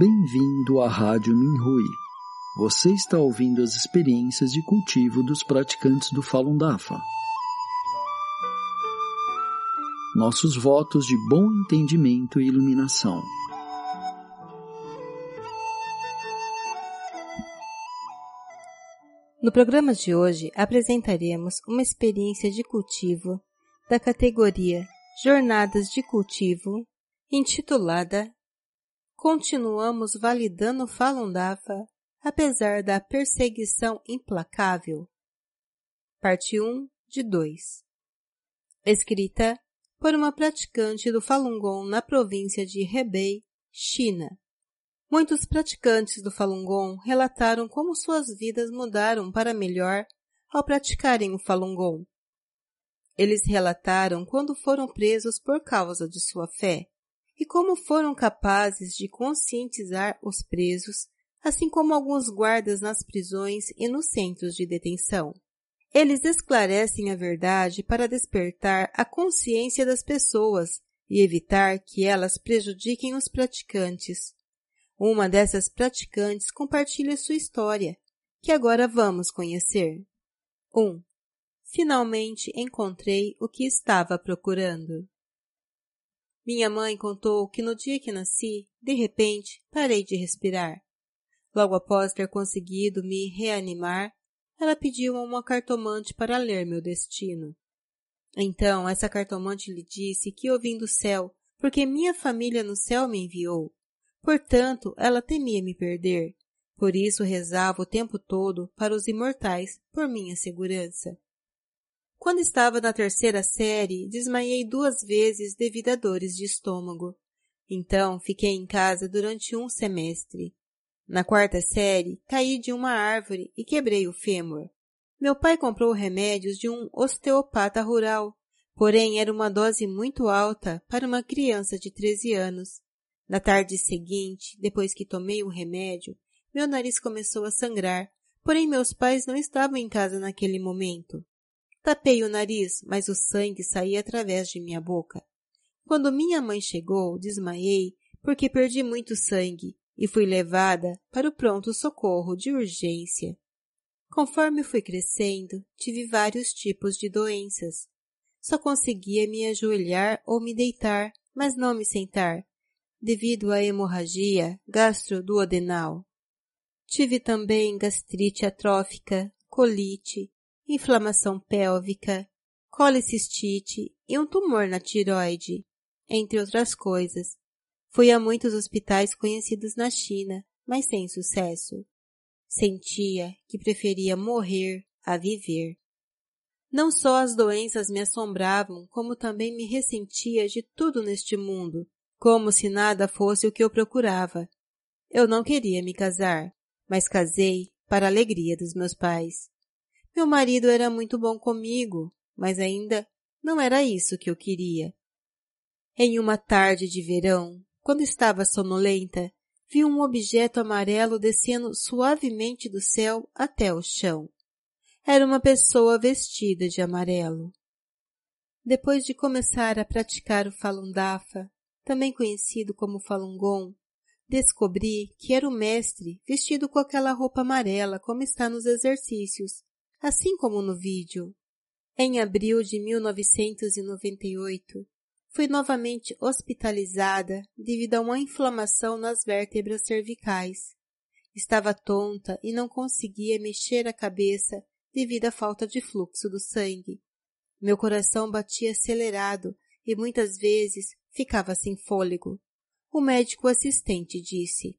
Bem-vindo à Rádio Minhui. Você está ouvindo as experiências de cultivo dos praticantes do Falun Dafa. Nossos votos de bom entendimento e iluminação. No programa de hoje apresentaremos uma experiência de cultivo da categoria Jornadas de Cultivo, intitulada Continuamos validando Falun Dafa apesar da perseguição implacável. Parte 1 de 2 Escrita por uma praticante do Falun Gong na província de Hebei, China. Muitos praticantes do Falun Gong relataram como suas vidas mudaram para melhor ao praticarem o Falun Gong. Eles relataram quando foram presos por causa de sua fé e como foram capazes de conscientizar os presos, assim como alguns guardas nas prisões e nos centros de detenção. Eles esclarecem a verdade para despertar a consciência das pessoas e evitar que elas prejudiquem os praticantes. Uma dessas praticantes compartilha sua história, que agora vamos conhecer. 1. Um, finalmente encontrei o que estava procurando. Minha mãe contou que no dia que nasci, de repente, parei de respirar. Logo após ter conseguido me reanimar, ela pediu a uma cartomante para ler meu destino. Então, essa cartomante lhe disse que eu vim do céu, porque minha família no céu me enviou, Portanto, ela temia me perder. Por isso rezava o tempo todo para os imortais, por minha segurança. Quando estava na terceira série, desmaiei duas vezes devido a dores de estômago. Então, fiquei em casa durante um semestre. Na quarta série, caí de uma árvore e quebrei o fêmur. Meu pai comprou remédios de um osteopata rural, porém era uma dose muito alta para uma criança de 13 anos. Na tarde seguinte, depois que tomei o remédio, meu nariz começou a sangrar, porém meus pais não estavam em casa naquele momento. Tapei o nariz, mas o sangue saía através de minha boca. Quando minha mãe chegou, desmaiei porque perdi muito sangue e fui levada para o pronto socorro de urgência. Conforme fui crescendo, tive vários tipos de doenças. Só conseguia me ajoelhar ou me deitar, mas não me sentar, devido à hemorragia gastroduodenal. Tive também gastrite atrófica, colite, inflamação pélvica, colicistite e um tumor na tiroide, entre outras coisas. Fui a muitos hospitais conhecidos na China, mas sem sucesso. Sentia que preferia morrer a viver. Não só as doenças me assombravam, como também me ressentia de tudo neste mundo, como se nada fosse o que eu procurava. Eu não queria me casar, mas casei para a alegria dos meus pais. Meu marido era muito bom comigo, mas ainda não era isso que eu queria. Em uma tarde de verão, quando estava sonolenta, vi um objeto amarelo descendo suavemente do céu até o chão. Era uma pessoa vestida de amarelo. Depois de começar a praticar o Falun Dafa, também conhecido como Falun Gong, descobri que era o mestre vestido com aquela roupa amarela como está nos exercícios, assim como no vídeo. Em abril de 1998, fui novamente hospitalizada devido a uma inflamação nas vértebras cervicais. Estava tonta e não conseguia mexer a cabeça devido à falta de fluxo do sangue. Meu coração batia acelerado e muitas vezes ficava sem fôlego. O médico assistente disse,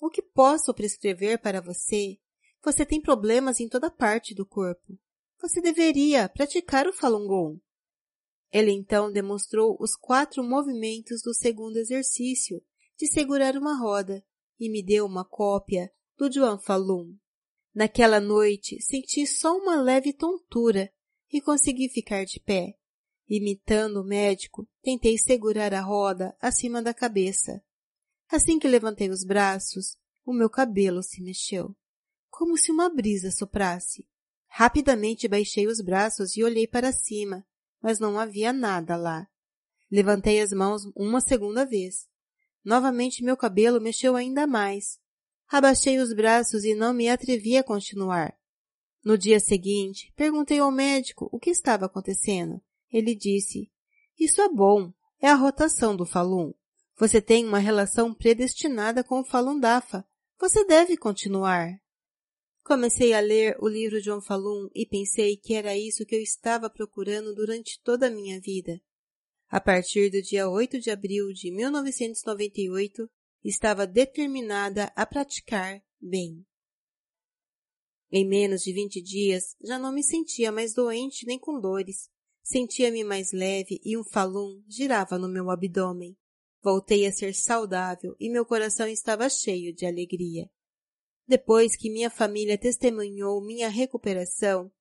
o que posso prescrever para você? Você tem problemas em toda parte do corpo. Você deveria praticar o Falun Gong. Ele então demonstrou os quatro movimentos do segundo exercício de segurar uma roda e me deu uma cópia do Juan Falun. Naquela noite senti só uma leve tontura e consegui ficar de pé. Imitando o médico, tentei segurar a roda acima da cabeça. Assim que levantei os braços, o meu cabelo se mexeu, como se uma brisa soprasse. Rapidamente baixei os braços e olhei para cima, mas não havia nada lá. Levantei as mãos uma segunda vez. Novamente meu cabelo mexeu ainda mais. Abaixei os braços e não me atrevi a continuar. No dia seguinte, perguntei ao médico o que estava acontecendo. Ele disse, isso é bom, é a rotação do Falun. Você tem uma relação predestinada com o Falun Dafa. Você deve continuar. Comecei a ler o livro de Falun e pensei que era isso que eu estava procurando durante toda a minha vida. A partir do dia 8 de abril de 1998, estava determinada a praticar bem. Em menos de vinte dias, já não me sentia mais doente nem com dores. Sentia-me mais leve e um falum girava no meu abdômen. Voltei a ser saudável e meu coração estava cheio de alegria. Depois que minha família testemunhou minha recuperação,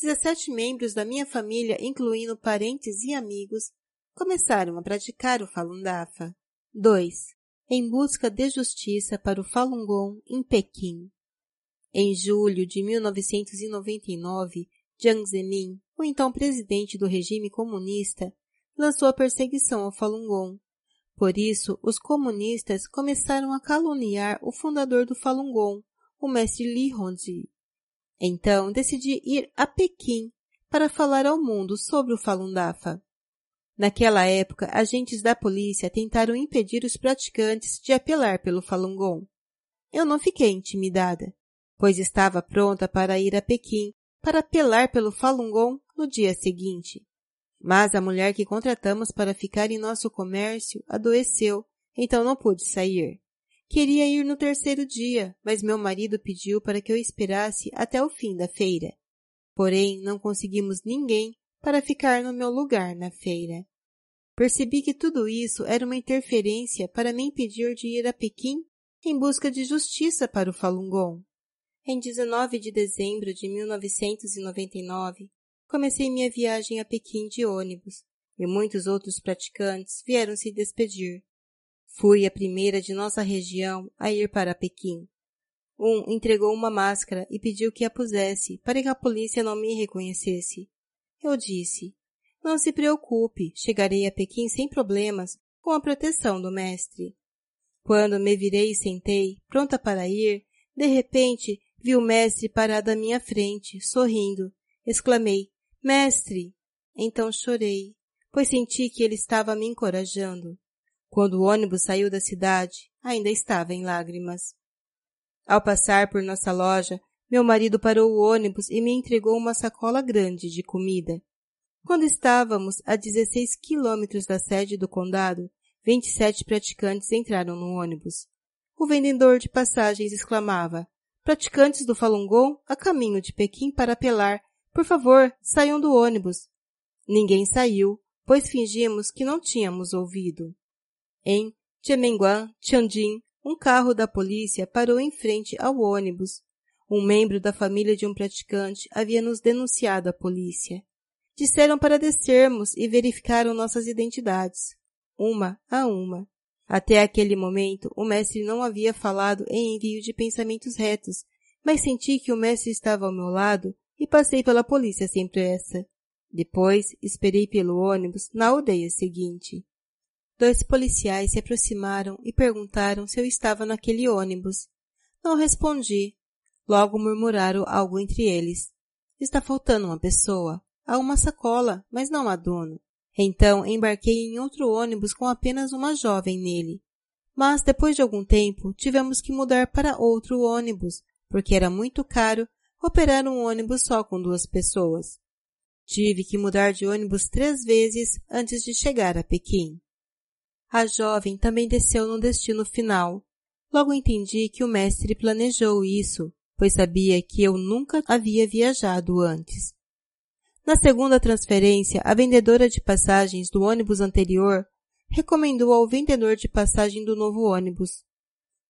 17 membros da minha família, incluindo parentes e amigos, começaram a praticar o Falun Dafa. 2. Em busca de justiça para o Falun Gong em Pequim. Em julho de 1999, Jiang Zemin, o então presidente do regime comunista, lançou a perseguição ao Falun Gong. Por isso, os comunistas começaram a caluniar o fundador do Falun Gong, o mestre Li Hongzhi. Então, decidi ir a Pequim para falar ao mundo sobre o Falun Dafa. Naquela época, agentes da polícia tentaram impedir os praticantes de apelar pelo Falun Gong. Eu não fiquei intimidada pois estava pronta para ir a Pequim para apelar pelo Falun Gong no dia seguinte. Mas a mulher que contratamos para ficar em nosso comércio adoeceu, então não pude sair. Queria ir no terceiro dia, mas meu marido pediu para que eu esperasse até o fim da feira. Porém, não conseguimos ninguém para ficar no meu lugar na feira. Percebi que tudo isso era uma interferência para me impedir de ir a Pequim em busca de justiça para o Falun Gong. Em 19 de dezembro de 1999, comecei minha viagem a Pequim de ônibus e muitos outros praticantes vieram se despedir. Fui a primeira de nossa região a ir para Pequim. Um entregou uma máscara e pediu que a pusesse para que a polícia não me reconhecesse. Eu disse, não se preocupe, chegarei a Pequim sem problemas com a proteção do mestre. Quando me virei e sentei, pronta para ir, de repente Vi o mestre parado à minha frente, sorrindo. Exclamei, Mestre! Então chorei, pois senti que ele estava me encorajando. Quando o ônibus saiu da cidade, ainda estava em lágrimas. Ao passar por nossa loja, meu marido parou o ônibus e me entregou uma sacola grande de comida. Quando estávamos a 16 quilômetros da sede do condado, 27 praticantes entraram no ônibus. O vendedor de passagens exclamava, Praticantes do Falun Gong a caminho de Pequim para apelar. Por favor, saiam do ônibus. Ninguém saiu, pois fingimos que não tínhamos ouvido. Em Chemenguan, Tianjin, um carro da polícia parou em frente ao ônibus. Um membro da família de um praticante havia nos denunciado à polícia. Disseram para descermos e verificaram nossas identidades, uma a uma. Até aquele momento, o mestre não havia falado em envio de pensamentos retos, mas senti que o mestre estava ao meu lado e passei pela polícia sem pressa. Depois, esperei pelo ônibus na aldeia seguinte. Dois policiais se aproximaram e perguntaram se eu estava naquele ônibus. Não respondi. Logo murmuraram algo entre eles. Está faltando uma pessoa. Há uma sacola, mas não há dono. Então embarquei em outro ônibus com apenas uma jovem nele. Mas depois de algum tempo tivemos que mudar para outro ônibus, porque era muito caro operar um ônibus só com duas pessoas. Tive que mudar de ônibus três vezes antes de chegar a Pequim. A jovem também desceu no destino final. Logo entendi que o mestre planejou isso, pois sabia que eu nunca havia viajado antes. Na segunda transferência, a vendedora de passagens do ônibus anterior recomendou ao vendedor de passagem do novo ônibus.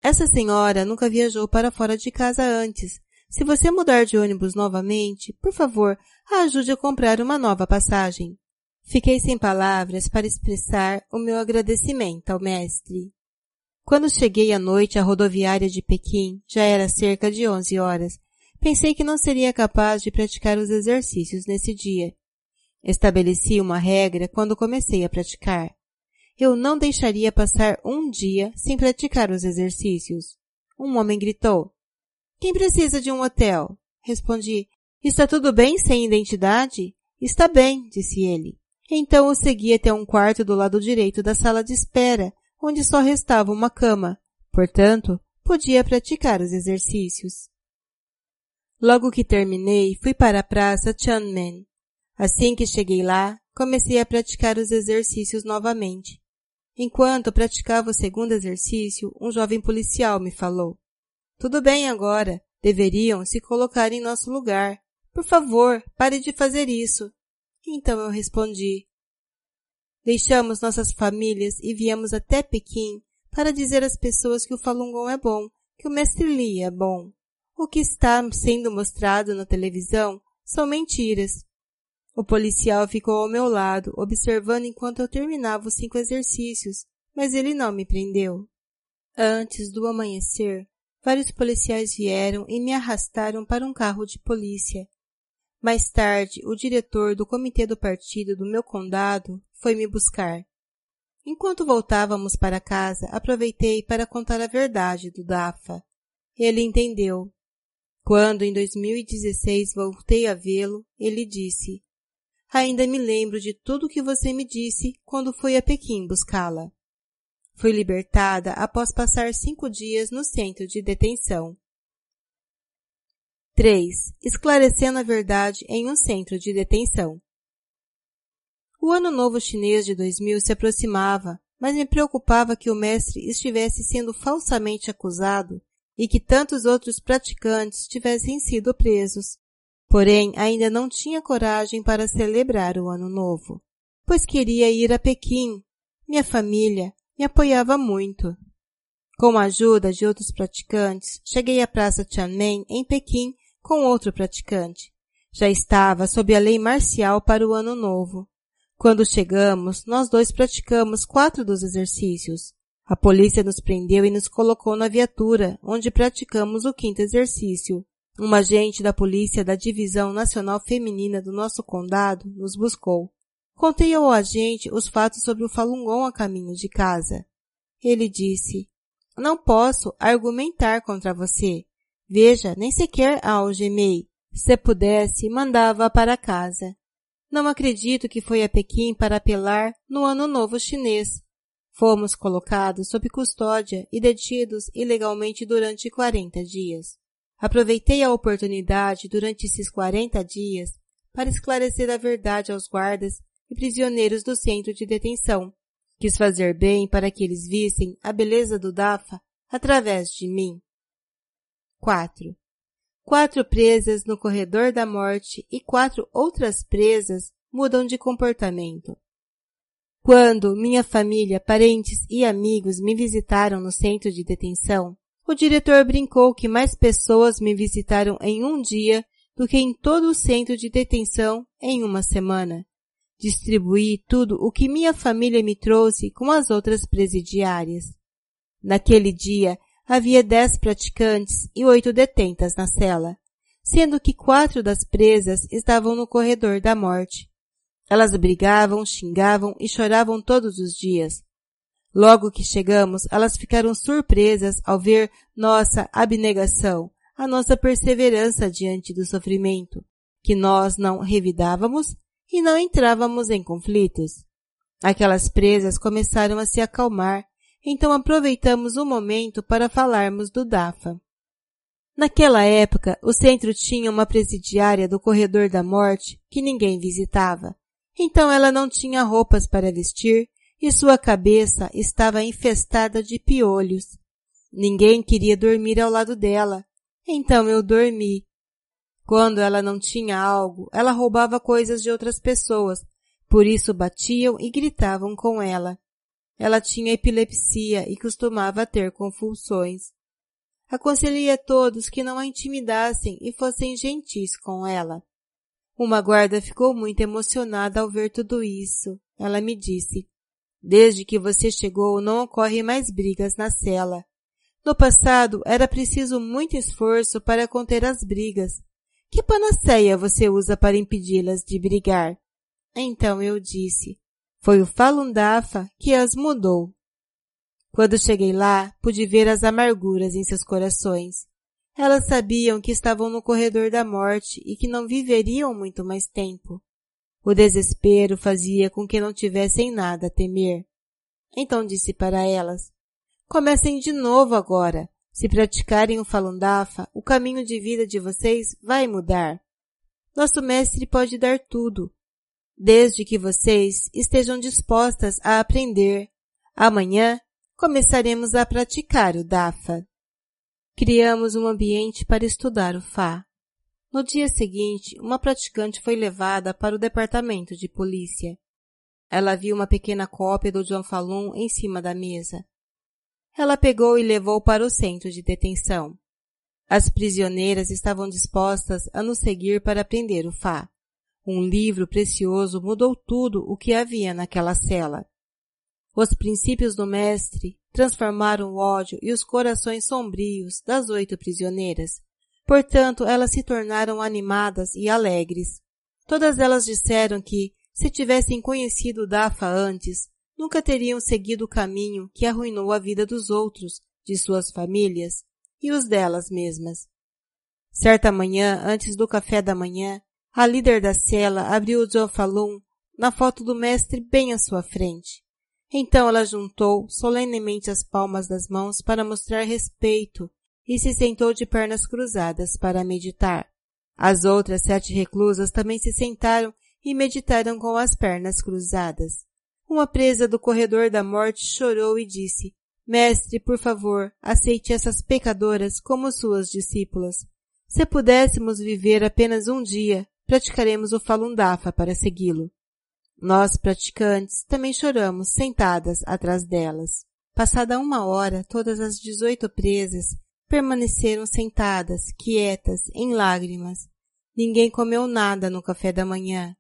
Essa senhora nunca viajou para fora de casa antes. Se você mudar de ônibus novamente, por favor, a ajude a comprar uma nova passagem. Fiquei sem palavras para expressar o meu agradecimento ao mestre. Quando cheguei à noite à rodoviária de Pequim, já era cerca de onze horas, Pensei que não seria capaz de praticar os exercícios nesse dia. Estabeleci uma regra quando comecei a praticar. Eu não deixaria passar um dia sem praticar os exercícios. Um homem gritou. Quem precisa de um hotel? Respondi. Está tudo bem sem identidade? Está bem, disse ele. Então o segui até um quarto do lado direito da sala de espera, onde só restava uma cama. Portanto, podia praticar os exercícios. Logo que terminei, fui para a praça Tianmen. Assim que cheguei lá, comecei a praticar os exercícios novamente. Enquanto praticava o segundo exercício, um jovem policial me falou. Tudo bem agora. Deveriam se colocar em nosso lugar. Por favor, pare de fazer isso. Então eu respondi. Deixamos nossas famílias e viemos até Pequim para dizer às pessoas que o Falun Gong é bom, que o Mestre Li é bom. O que está sendo mostrado na televisão são mentiras. O policial ficou ao meu lado, observando enquanto eu terminava os cinco exercícios, mas ele não me prendeu. Antes do amanhecer, vários policiais vieram e me arrastaram para um carro de polícia. Mais tarde, o diretor do comitê do partido do meu condado foi me buscar. Enquanto voltávamos para casa, aproveitei para contar a verdade do DAFA. Ele entendeu. Quando, em 2016, voltei a vê-lo, ele disse, Ainda me lembro de tudo o que você me disse quando fui a Pequim buscá-la. Fui libertada após passar cinco dias no centro de detenção. 3. Esclarecendo a verdade em um centro de detenção. O ano novo chinês de 2000 se aproximava, mas me preocupava que o mestre estivesse sendo falsamente acusado e que tantos outros praticantes tivessem sido presos. Porém, ainda não tinha coragem para celebrar o ano novo, pois queria ir a Pequim. Minha família me apoiava muito. Com a ajuda de outros praticantes, cheguei à Praça Tianmen, em Pequim, com outro praticante. Já estava sob a lei marcial para o ano novo. Quando chegamos, nós dois praticamos quatro dos exercícios. A polícia nos prendeu e nos colocou na viatura, onde praticamos o quinto exercício. Um agente da polícia da Divisão Nacional Feminina do nosso condado nos buscou. Contei ao agente os fatos sobre o Falun Gong a caminho de casa. Ele disse, não posso argumentar contra você. Veja, nem sequer algemei. Se pudesse, mandava para casa. Não acredito que foi a Pequim para apelar no Ano Novo Chinês. Fomos colocados sob custódia e detidos ilegalmente durante 40 dias. Aproveitei a oportunidade durante esses 40 dias para esclarecer a verdade aos guardas e prisioneiros do centro de detenção. Quis fazer bem para que eles vissem a beleza do Dafa através de mim. 4 quatro presas no corredor da morte e quatro outras presas mudam de comportamento. Quando minha família, parentes e amigos me visitaram no centro de detenção, o diretor brincou que mais pessoas me visitaram em um dia do que em todo o centro de detenção em uma semana. Distribuí tudo o que minha família me trouxe com as outras presidiárias. Naquele dia, havia dez praticantes e oito detentas na cela, sendo que quatro das presas estavam no corredor da morte. Elas brigavam, xingavam e choravam todos os dias. Logo que chegamos, elas ficaram surpresas ao ver nossa abnegação, a nossa perseverança diante do sofrimento, que nós não revidávamos e não entrávamos em conflitos. Aquelas presas começaram a se acalmar então aproveitamos o momento para falarmos do DAFA. Naquela época, o centro tinha uma presidiária do corredor da morte que ninguém visitava. Então ela não tinha roupas para vestir e sua cabeça estava infestada de piolhos. Ninguém queria dormir ao lado dela. Então eu dormi. Quando ela não tinha algo, ela roubava coisas de outras pessoas, por isso batiam e gritavam com ela. Ela tinha epilepsia e costumava ter convulsões. Aconselhei a todos que não a intimidassem e fossem gentis com ela. Uma guarda ficou muito emocionada ao ver tudo isso. Ela me disse, desde que você chegou não ocorrem mais brigas na cela. No passado era preciso muito esforço para conter as brigas. Que panaceia você usa para impedi-las de brigar? Então eu disse, Foi o Falun Dafa que as mudou. Quando cheguei lá, pude ver as amarguras em seus corações. Elas sabiam que estavam no corredor da morte e que não viveriam muito mais tempo. O desespero fazia com que não tivessem nada a temer. Então disse para elas, comecem de novo agora. Se praticarem o Falun Dafa, o caminho de vida de vocês vai mudar. Nosso mestre pode dar tudo, desde que vocês estejam dispostas a aprender. Amanhã começaremos a praticar o Dafa. Criamos um ambiente para estudar o Fá. No dia seguinte, uma praticante foi levada para o departamento de polícia. Ela viu uma pequena cópia do John Falun em cima da mesa. Ela pegou e levou para o centro de detenção. As prisioneiras estavam dispostas a nos seguir para aprender o Fá. Um livro precioso mudou tudo o que havia naquela cela. Os princípios do mestre transformaram o ódio e os corações sombrios das oito prisioneiras. Portanto, elas se tornaram animadas e alegres. Todas elas disseram que, se tivessem conhecido Dafa antes, nunca teriam seguido o caminho que arruinou a vida dos outros, de suas famílias e os delas mesmas. Certa manhã, antes do café da manhã, a líder da cela abriu o John Falun na foto do mestre bem à sua frente. Então ela juntou solenemente as palmas das mãos para mostrar respeito e se sentou de pernas cruzadas para meditar. As outras sete reclusas também se sentaram e meditaram com as pernas cruzadas. Uma presa do corredor da morte chorou e disse, Mestre, por favor, aceite essas pecadoras como suas discípulas. Se pudéssemos viver apenas um dia, praticaremos o Falun Dafa para segui-lo. Nós, praticantes, também choramos sentadas atrás delas. Passada uma hora, todas as dezoito presas permaneceram sentadas, quietas, em lágrimas. Ninguém comeu nada no café da manhã.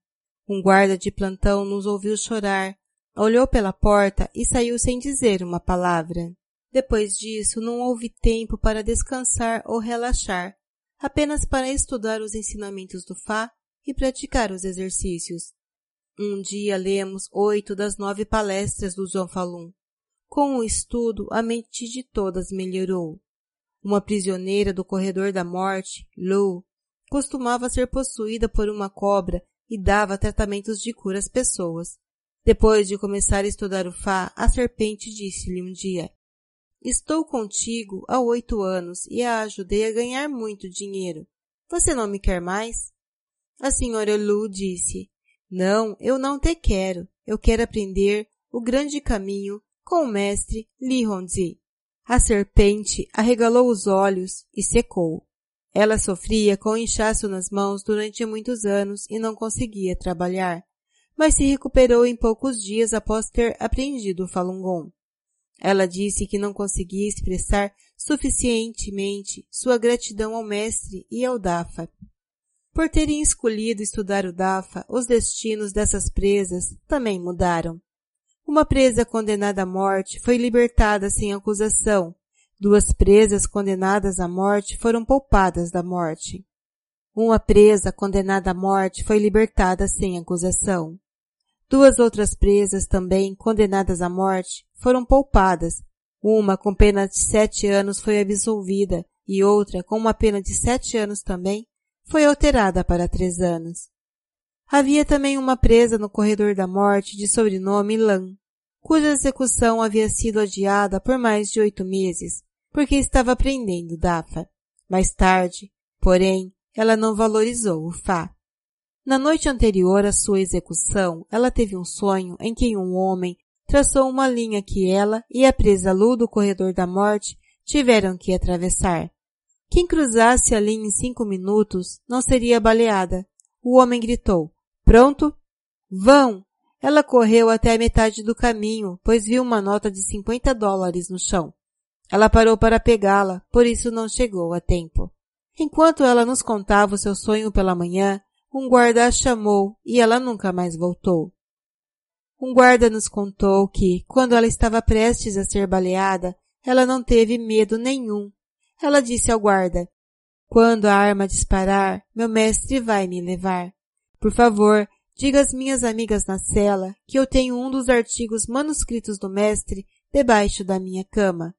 Um guarda de plantão nos ouviu chorar, olhou pela porta e saiu sem dizer uma palavra. Depois disso, não houve tempo para descansar ou relaxar, apenas para estudar os ensinamentos do Fá e praticar os exercícios. Um dia lemos oito das nove palestras do João Falun. Com o estudo, a mente de todas melhorou. Uma prisioneira do corredor da morte, Lou, costumava ser possuída por uma cobra e dava tratamentos de cura às pessoas. Depois de começar a estudar o Fá, a serpente disse-lhe um dia, Estou contigo há oito anos e a ajudei a ganhar muito dinheiro. Você não me quer mais? A senhora Lu disse, não, eu não te quero. Eu quero aprender o grande caminho com o mestre Li Hongzhi. A serpente arregalou os olhos e secou. Ela sofria com inchaço nas mãos durante muitos anos e não conseguia trabalhar, mas se recuperou em poucos dias após ter aprendido o Falun Gong. Ela disse que não conseguia expressar suficientemente sua gratidão ao mestre e ao Dafa. Por terem escolhido estudar o DAFA, os destinos dessas presas também mudaram. Uma presa condenada à morte foi libertada sem acusação. Duas presas condenadas à morte foram poupadas da morte. Uma presa condenada à morte foi libertada sem acusação. Duas outras presas também condenadas à morte foram poupadas. Uma com pena de sete anos foi absolvida e outra com uma pena de sete anos também foi alterada para três anos. Havia também uma presa no corredor da morte de sobrenome Lan, cuja execução havia sido adiada por mais de oito meses, porque estava aprendendo Dafa. Mais tarde, porém, ela não valorizou o Fá. Na noite anterior à sua execução, ela teve um sonho em que um homem traçou uma linha que ela e a presa Lu do corredor da morte tiveram que atravessar. Quem cruzasse ali em cinco minutos não seria baleada. O homem gritou. Pronto? Vão! Ela correu até a metade do caminho, pois viu uma nota de 50 dólares no chão. Ela parou para pegá-la, por isso não chegou a tempo. Enquanto ela nos contava o seu sonho pela manhã, um guarda a chamou e ela nunca mais voltou. Um guarda nos contou que, quando ela estava prestes a ser baleada, ela não teve medo nenhum ela disse ao guarda, quando a arma disparar, meu mestre vai me levar. Por favor, diga às minhas amigas na cela que eu tenho um dos artigos manuscritos do mestre debaixo da minha cama.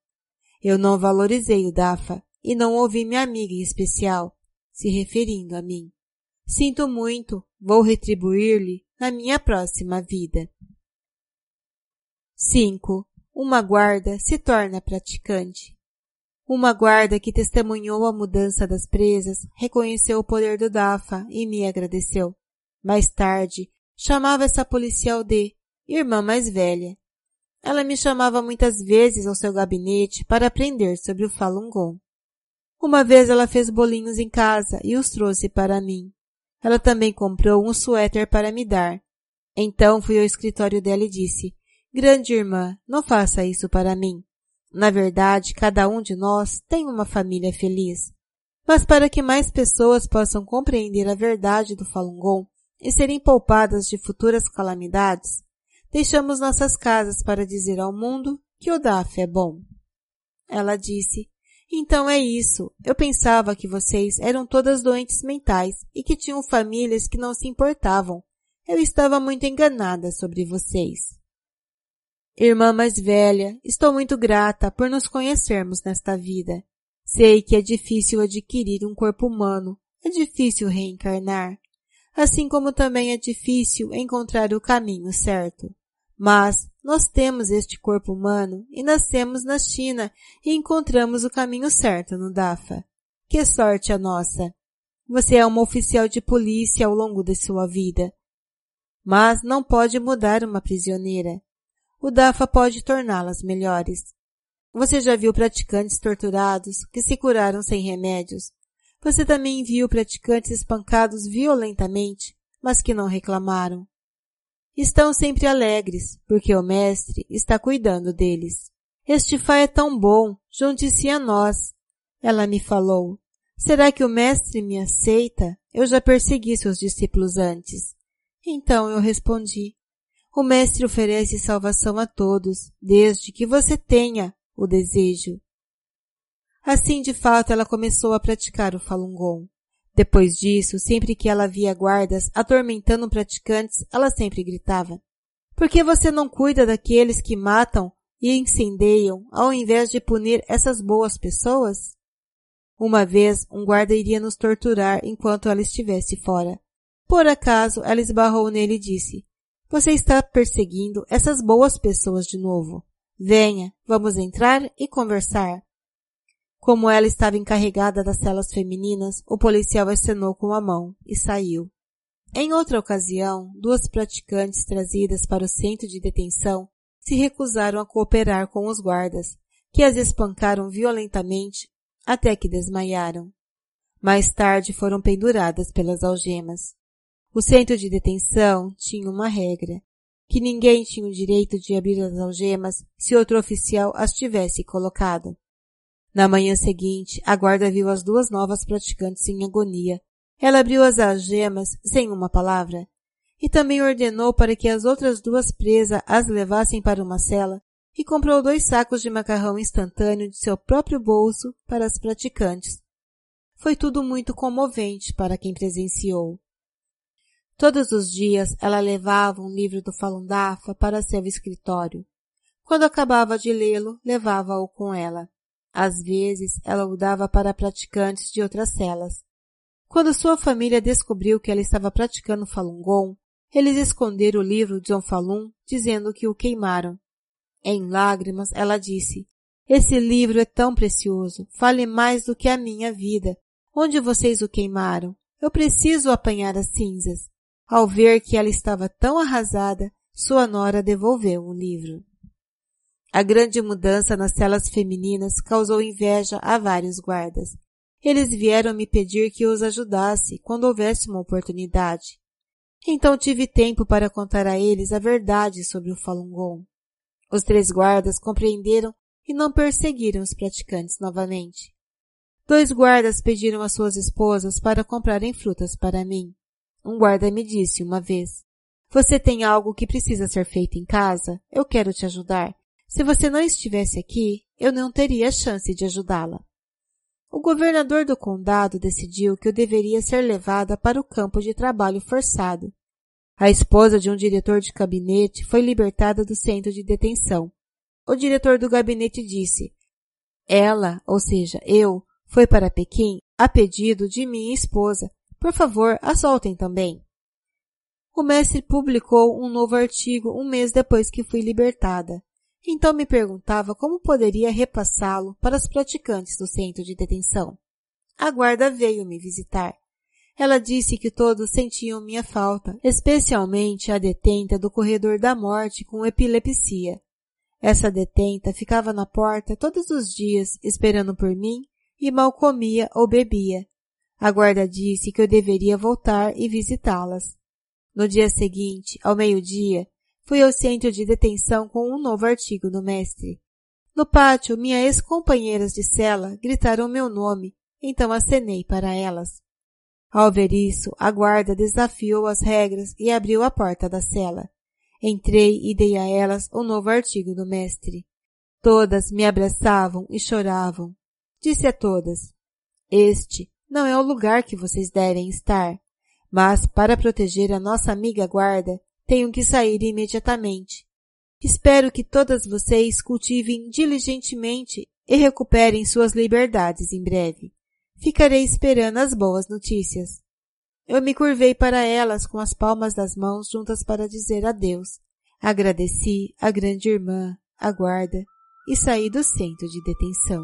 Eu não valorizei o Dafa e não ouvi minha amiga em especial, se referindo a mim. Sinto muito, vou retribuir-lhe na minha próxima vida. 5. Uma guarda se torna praticante. Uma guarda que testemunhou a mudança das presas reconheceu o poder do Dafa e me agradeceu. Mais tarde, chamava essa policial de irmã mais velha. Ela me chamava muitas vezes ao seu gabinete para aprender sobre o Falun Gong. Uma vez ela fez bolinhos em casa e os trouxe para mim. Ela também comprou um suéter para me dar. Então fui ao escritório dela e disse, Grande irmã, não faça isso para mim. Na verdade, cada um de nós tem uma família feliz. Mas para que mais pessoas possam compreender a verdade do Falun Gong e serem poupadas de futuras calamidades, deixamos nossas casas para dizer ao mundo que o DAF é bom. Ela disse, então é isso. Eu pensava que vocês eram todas doentes mentais e que tinham famílias que não se importavam. Eu estava muito enganada sobre vocês. Irmã mais velha, estou muito grata por nos conhecermos nesta vida. Sei que é difícil adquirir um corpo humano, é difícil reencarnar, assim como também é difícil encontrar o caminho certo. Mas nós temos este corpo humano e nascemos na China e encontramos o caminho certo no Dafa. Que sorte a nossa! Você é uma oficial de polícia ao longo de sua vida. Mas não pode mudar uma prisioneira o DAFA pode torná-las melhores. Você já viu praticantes torturados que se curaram sem remédios. Você também viu praticantes espancados violentamente, mas que não reclamaram. Estão sempre alegres, porque o Mestre está cuidando deles. Este Fá é tão bom, junte-se a nós. Ela me falou. Será que o Mestre me aceita? Eu já persegui seus discípulos antes. Então eu respondi. O Mestre oferece salvação a todos, desde que você tenha o desejo. Assim, de fato, ela começou a praticar o Falun Gong. Depois disso, sempre que ela via guardas atormentando praticantes, ela sempre gritava: Por que você não cuida daqueles que matam e incendeiam ao invés de punir essas boas pessoas? Uma vez, um guarda iria nos torturar enquanto ela estivesse fora. Por acaso, ela esbarrou nele e disse, você está perseguindo essas boas pessoas de novo. Venha, vamos entrar e conversar. Como ela estava encarregada das celas femininas, o policial acenou com a mão e saiu. Em outra ocasião, duas praticantes trazidas para o centro de detenção se recusaram a cooperar com os guardas, que as espancaram violentamente até que desmaiaram. Mais tarde foram penduradas pelas algemas. O centro de detenção tinha uma regra, que ninguém tinha o direito de abrir as algemas se outro oficial as tivesse colocado. Na manhã seguinte, a guarda viu as duas novas praticantes em agonia. Ela abriu as algemas sem uma palavra e também ordenou para que as outras duas presas as levassem para uma cela e comprou dois sacos de macarrão instantâneo de seu próprio bolso para as praticantes. Foi tudo muito comovente para quem presenciou. Todos os dias ela levava um livro do Falun Dafa para seu escritório. Quando acabava de lê-lo, levava-o com ela. Às vezes, ela o dava para praticantes de outras celas. Quando sua família descobriu que ela estava praticando Falun Gong, eles esconderam o livro de John Falun, dizendo que o queimaram. Em lágrimas, ela disse, esse livro é tão precioso, fale mais do que a minha vida. Onde vocês o queimaram? Eu preciso apanhar as cinzas. Ao ver que ela estava tão arrasada, sua nora devolveu o livro. A grande mudança nas celas femininas causou inveja a vários guardas. Eles vieram me pedir que os ajudasse quando houvesse uma oportunidade. Então tive tempo para contar a eles a verdade sobre o Falun Gong. Os três guardas compreenderam e não perseguiram os praticantes novamente. Dois guardas pediram às suas esposas para comprarem frutas para mim. Um guarda me disse uma vez, você tem algo que precisa ser feito em casa? Eu quero te ajudar. Se você não estivesse aqui, eu não teria chance de ajudá-la. O governador do condado decidiu que eu deveria ser levada para o campo de trabalho forçado. A esposa de um diretor de gabinete foi libertada do centro de detenção. O diretor do gabinete disse, ela, ou seja, eu, foi para Pequim a pedido de minha esposa. Por favor, a soltem também. O mestre publicou um novo artigo um mês depois que fui libertada. Então me perguntava como poderia repassá-lo para os praticantes do centro de detenção. A guarda veio me visitar. Ela disse que todos sentiam minha falta, especialmente a detenta do corredor da morte com epilepsia. Essa detenta ficava na porta todos os dias esperando por mim e mal comia ou bebia. A guarda disse que eu deveria voltar e visitá-las. No dia seguinte, ao meio-dia, fui ao centro de detenção com um novo artigo do mestre. No pátio, minhas ex-companheiras de cela gritaram meu nome, então acenei para elas. Ao ver isso, a guarda desafiou as regras e abriu a porta da cela. Entrei e dei a elas o novo artigo do mestre. Todas me abraçavam e choravam. Disse a todas, este não é o lugar que vocês devem estar, mas para proteger a nossa amiga guarda, tenho que sair imediatamente. Espero que todas vocês cultivem diligentemente e recuperem suas liberdades em breve. Ficarei esperando as boas notícias. Eu me curvei para elas com as palmas das mãos juntas para dizer adeus. Agradeci a grande irmã, a guarda, e saí do centro de detenção.